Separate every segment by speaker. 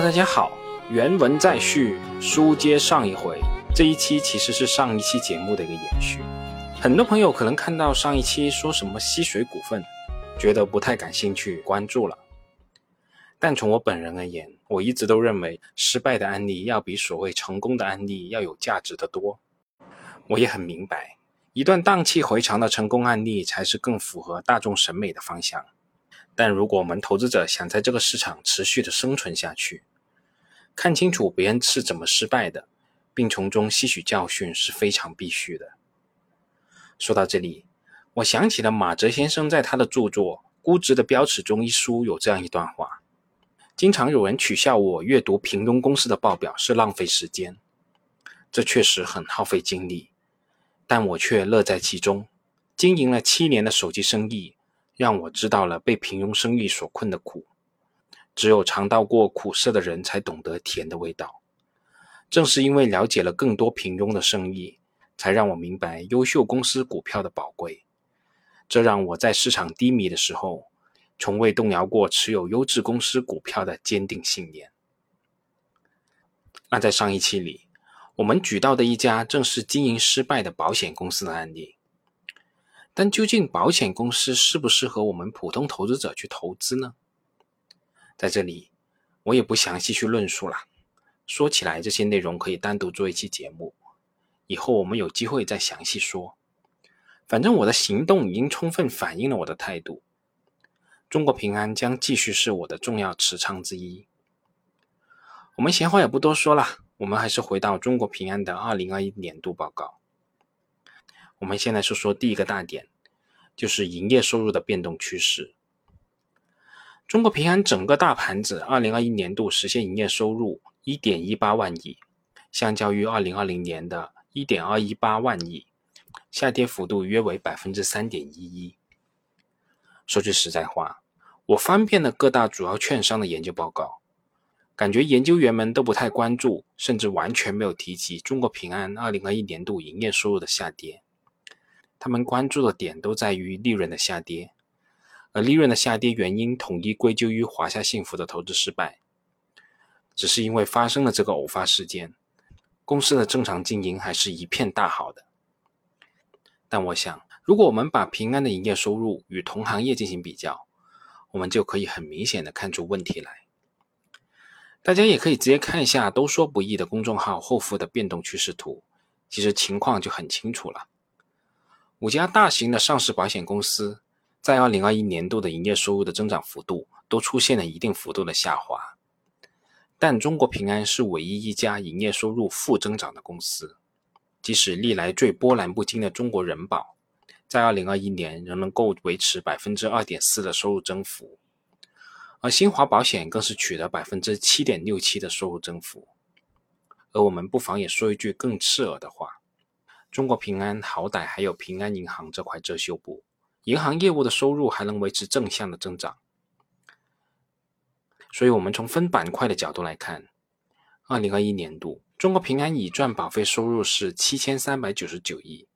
Speaker 1: 大家好，原文再续，书接上一回。这一期其实是上一期节目的一个延续。很多朋友可能看到上一期说什么吸水股份，觉得不太感兴趣关注了。但从我本人而言，我一直都认为失败的案例要比所谓成功的案例要有价值的多。我也很明白，一段荡气回肠的成功案例才是更符合大众审美的方向。但如果我们投资者想在这个市场持续的生存下去，看清楚别人是怎么失败的，并从中吸取教训是非常必须的。说到这里，我想起了马哲先生在他的著作《估值的标尺》中一书有这样一段话：经常有人取笑我阅读平庸公司的报表是浪费时间，这确实很耗费精力，但我却乐在其中。经营了七年的手机生意。让我知道了被平庸生意所困的苦，只有尝到过苦涩的人才懂得甜的味道。正是因为了解了更多平庸的生意，才让我明白优秀公司股票的宝贵。这让我在市场低迷的时候，从未动摇过持有优质公司股票的坚定信念。那在上一期里，我们举到的一家正是经营失败的保险公司的案例。但究竟保险公司适不适合我们普通投资者去投资呢？在这里，我也不详细去论述了。说起来，这些内容可以单独做一期节目，以后我们有机会再详细说。反正我的行动已经充分反映了我的态度。中国平安将继续是我的重要持仓之一。我们闲话也不多说了，我们还是回到中国平安的二零二一年度报告。我们先来说说第一个大点，就是营业收入的变动趋势。中国平安整个大盘子，二零二一年度实现营业收入一点一八万亿，相较于二零二零年的一点二一八万亿，下跌幅度约为百分之三点一一。说句实在话，我翻遍了各大主要券商的研究报告，感觉研究员们都不太关注，甚至完全没有提及中国平安二零二一年度营业收入的下跌。他们关注的点都在于利润的下跌，而利润的下跌原因统一归咎于华夏幸福的投资失败。只是因为发生了这个偶发事件，公司的正常经营还是一片大好的。但我想，如果我们把平安的营业收入与同行业进行比较，我们就可以很明显的看出问题来。大家也可以直接看一下“都说不易”的公众号后附的变动趋势图，其实情况就很清楚了。五家大型的上市保险公司在二零二一年度的营业收入的增长幅度都出现了一定幅度的下滑，但中国平安是唯一一家营业收入负增长的公司。即使历来最波澜不惊的中国人保，在二零二一年仍能够维持百分之二点四的收入增幅，而新华保险更是取得百分之七点六七的收入增幅。而我们不妨也说一句更刺耳的话。中国平安好歹还有平安银行这块遮羞布，银行业务的收入还能维持正向的增长。所以，我们从分板块的角度来看，二零二一年度中国平安已赚保费收入是七千三百九十九亿，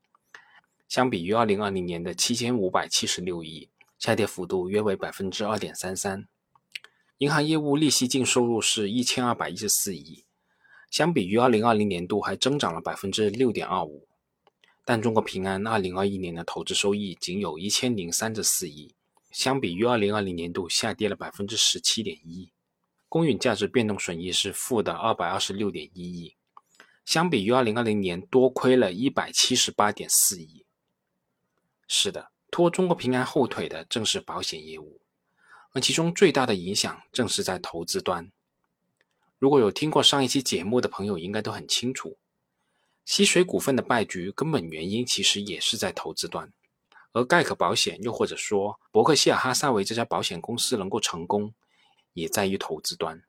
Speaker 1: 相比于二零二零年的七千五百七十六亿，下跌幅度约为百分之二点三三。银行业务利息净收入是一千二百一十四亿，相比于二零二零年度还增长了百分之六点二五。但中国平安二零二一年的投资收益仅有一千零三十四亿，相比于二零二零年度下跌了百分之十七点一。公允价值变动损益是负的二百二十六点一亿，相比于二零二零年多亏了一百七十八点四亿。是的，拖中国平安后腿的正是保险业务，而其中最大的影响正是在投资端。如果有听过上一期节目的朋友，应该都很清楚。溪水股份的败局根本原因其实也是在投资端，而盖克保险又或者说伯克希尔哈撒韦这家保险公司能够成功，也在于投资端，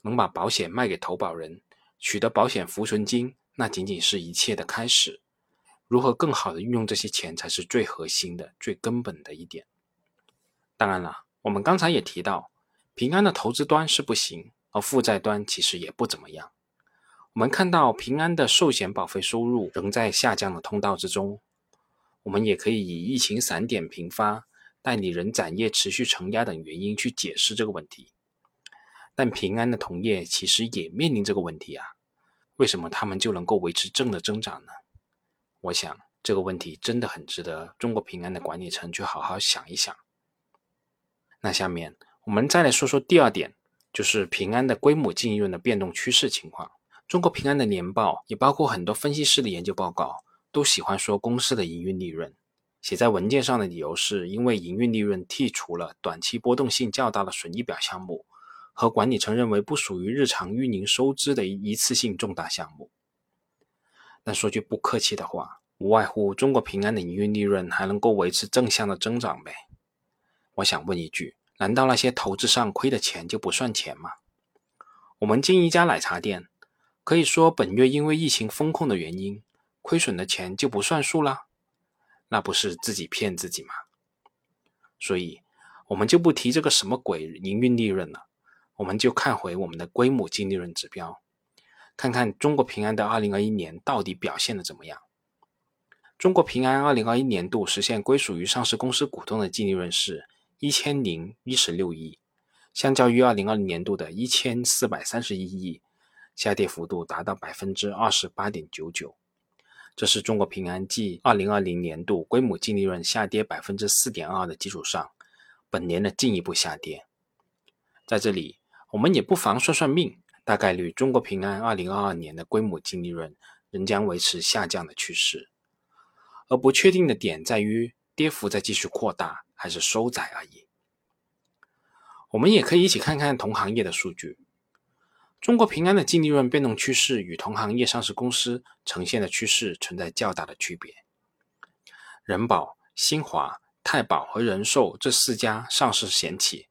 Speaker 1: 能把保险卖给投保人，取得保险浮存金，那仅仅是一切的开始。如何更好的运用这些钱，才是最核心的、最根本的一点。当然了，我们刚才也提到，平安的投资端是不行，而负债端其实也不怎么样。我们看到平安的寿险保费收入仍在下降的通道之中，我们也可以以疫情散点频发、代理人展业持续承压等原因去解释这个问题。但平安的同业其实也面临这个问题啊，为什么他们就能够维持正的增长呢？我想这个问题真的很值得中国平安的管理层去好好想一想。那下面我们再来说说第二点，就是平安的规模净利润的变动趋势情况。中国平安的年报也包括很多分析师的研究报告，都喜欢说公司的营运利润。写在文件上的理由是因为营运利润剔除了短期波动性较大的损益表项目和管理层认为不属于日常运营收支的一次性重大项目。但说句不客气的话，无外乎中国平安的营运利润还能够维持正向的增长呗。我想问一句，难道那些投资上亏的钱就不算钱吗？我们进一家奶茶店，可以说本月因为疫情风控的原因，亏损的钱就不算数啦？那不是自己骗自己吗？所以，我们就不提这个什么鬼营运利润了，我们就看回我们的规模净利润指标，看看中国平安的2021年到底表现的怎么样。中国平安2021年度实现归属于上市公司股东的净利润是一千零一十六亿，相较于2020年度的一千四百三十一亿，下跌幅度达到百分之二十八点九九。这是中国平安继2020年度规模净利润下跌百分之四点二的基础上，本年的进一步下跌。在这里，我们也不妨算算命，大概率中国平安2022年的规模净利润仍将维持下降的趋势，而不确定的点在于跌幅在继续扩大还是收窄而已。我们也可以一起看看同行业的数据。中国平安的净利润变动趋势与同行业上市公司呈现的趋势存在较大的区别。人保、新华、太保和人寿这四家上市险企，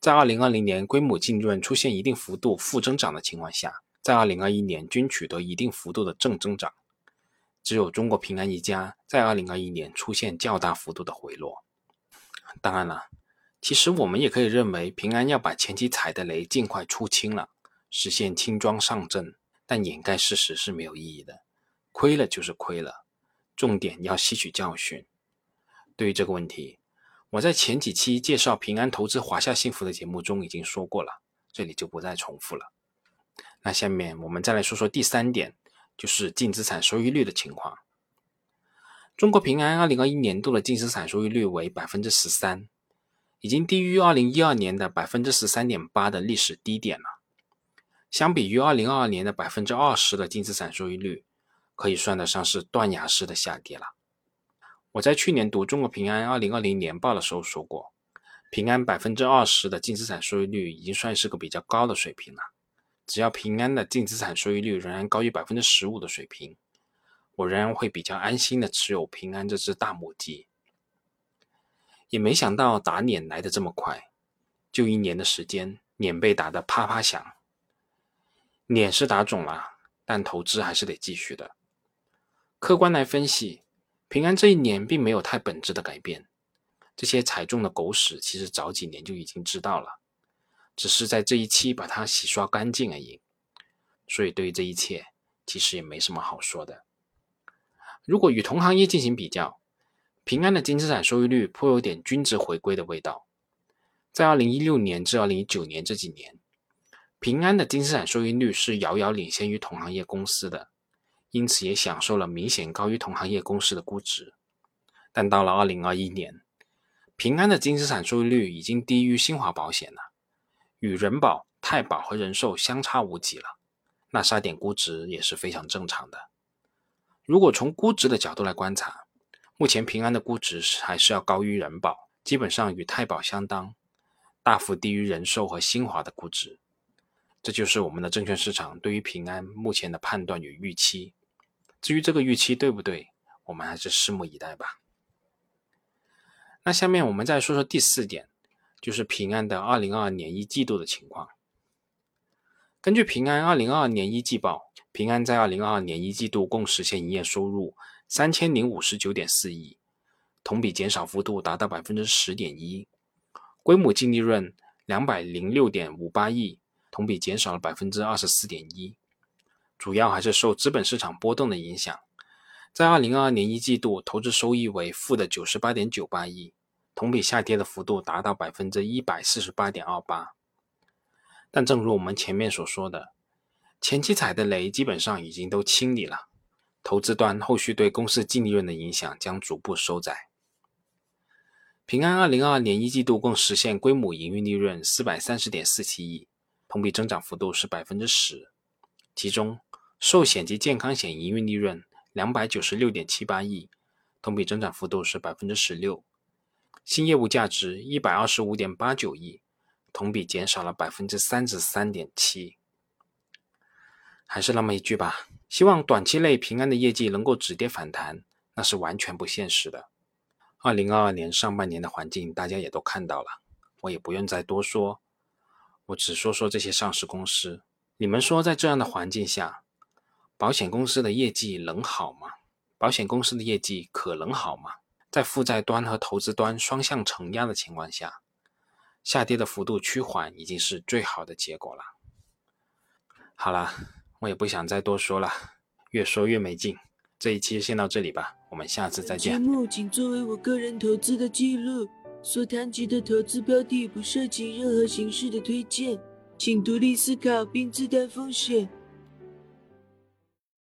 Speaker 1: 在2020年规模净利润出现一定幅度负增长的情况下，在2021年均取得一定幅度的正增长。只有中国平安一家在2021年出现较大幅度的回落。当然了，其实我们也可以认为，平安要把前期踩的雷尽快出清了。实现轻装上阵，但掩盖事实是没有意义的。亏了就是亏了，重点要吸取教训。对于这个问题，我在前几期介绍平安投资华夏幸福的节目中已经说过了，这里就不再重复了。那下面我们再来说说第三点，就是净资产收益率的情况。中国平安二零二一年度的净资产收益率为百分之十三，已经低于二零一二年的百分之十三点八的历史低点了。相比于二零二二年的百分之二十的净资产收益率，可以算得上是断崖式的下跌了。我在去年读中国平安二零二零年报的时候说过，平安百分之二十的净资产收益率已经算是个比较高的水平了。只要平安的净资产收益率仍然高于百分之十五的水平，我仍然会比较安心的持有平安这只大母鸡。也没想到打脸来的这么快，就一年的时间，脸被打得啪啪响。脸是打肿了，但投资还是得继续的。客观来分析，平安这一年并没有太本质的改变。这些踩中的狗屎，其实早几年就已经知道了，只是在这一期把它洗刷干净而已。所以对于这一切，其实也没什么好说的。如果与同行业进行比较，平安的净资产收益率颇有点均值回归的味道。在二零一六年至二零一九年这几年。平安的净资产收益率是遥遥领先于同行业公司的，因此也享受了明显高于同行业公司的估值。但到了二零二一年，平安的净资产收益率已经低于新华保险了，与人保、太保和人寿相差无几了。那杀点估值也是非常正常的。如果从估值的角度来观察，目前平安的估值还是要高于人保，基本上与太保相当，大幅低于人寿和新华的估值。这就是我们的证券市场对于平安目前的判断与预期。至于这个预期对不对，我们还是拭目以待吧。那下面我们再说说第四点，就是平安的二零二二年一季度的情况。根据平安二零二二年一季报，平安在二零二二年一季度共实现营业收入三千零五十九点四亿，同比减少幅度达到百分之十点一，规模净利润两百零六点五八亿。同比减少了百分之二十四点一，主要还是受资本市场波动的影响。在二零二二年一季度，投资收益为负的九十八点九八亿，同比下跌的幅度达到百分之一百四十八点二八。但正如我们前面所说的，前期踩的雷基本上已经都清理了，投资端后续对公司净利润的影响将逐步收窄。平安二零二二年一季度共实现规模营运利润四百三十点四七亿，同比增长幅度是百分之十。其中，寿险及健康险营运利润两百九十六点七八亿，同比增长幅度是百分之十六。新业务价值一百二十五点八九亿，同比减少了百分之三十三点七。还是那么一句吧，希望短期内平安的业绩能够止跌反弹，那是完全不现实的。二零二二年上半年的环境，大家也都看到了，我也不用再多说，我只说说这些上市公司。你们说，在这样的环境下，保险公司的业绩能好吗？保险公司的业绩可能好吗？在负债端和投资端双向承压的情况下，下跌的幅度趋缓已经是最好的结果了。好了，我也不想再多说了，越说越没劲。这一期先到这里吧，我们下次再见。
Speaker 2: 节目仅作为我个人投资的记录，所谈及的投资标的不涉及任何形式的推荐，请独立思考并自担风险。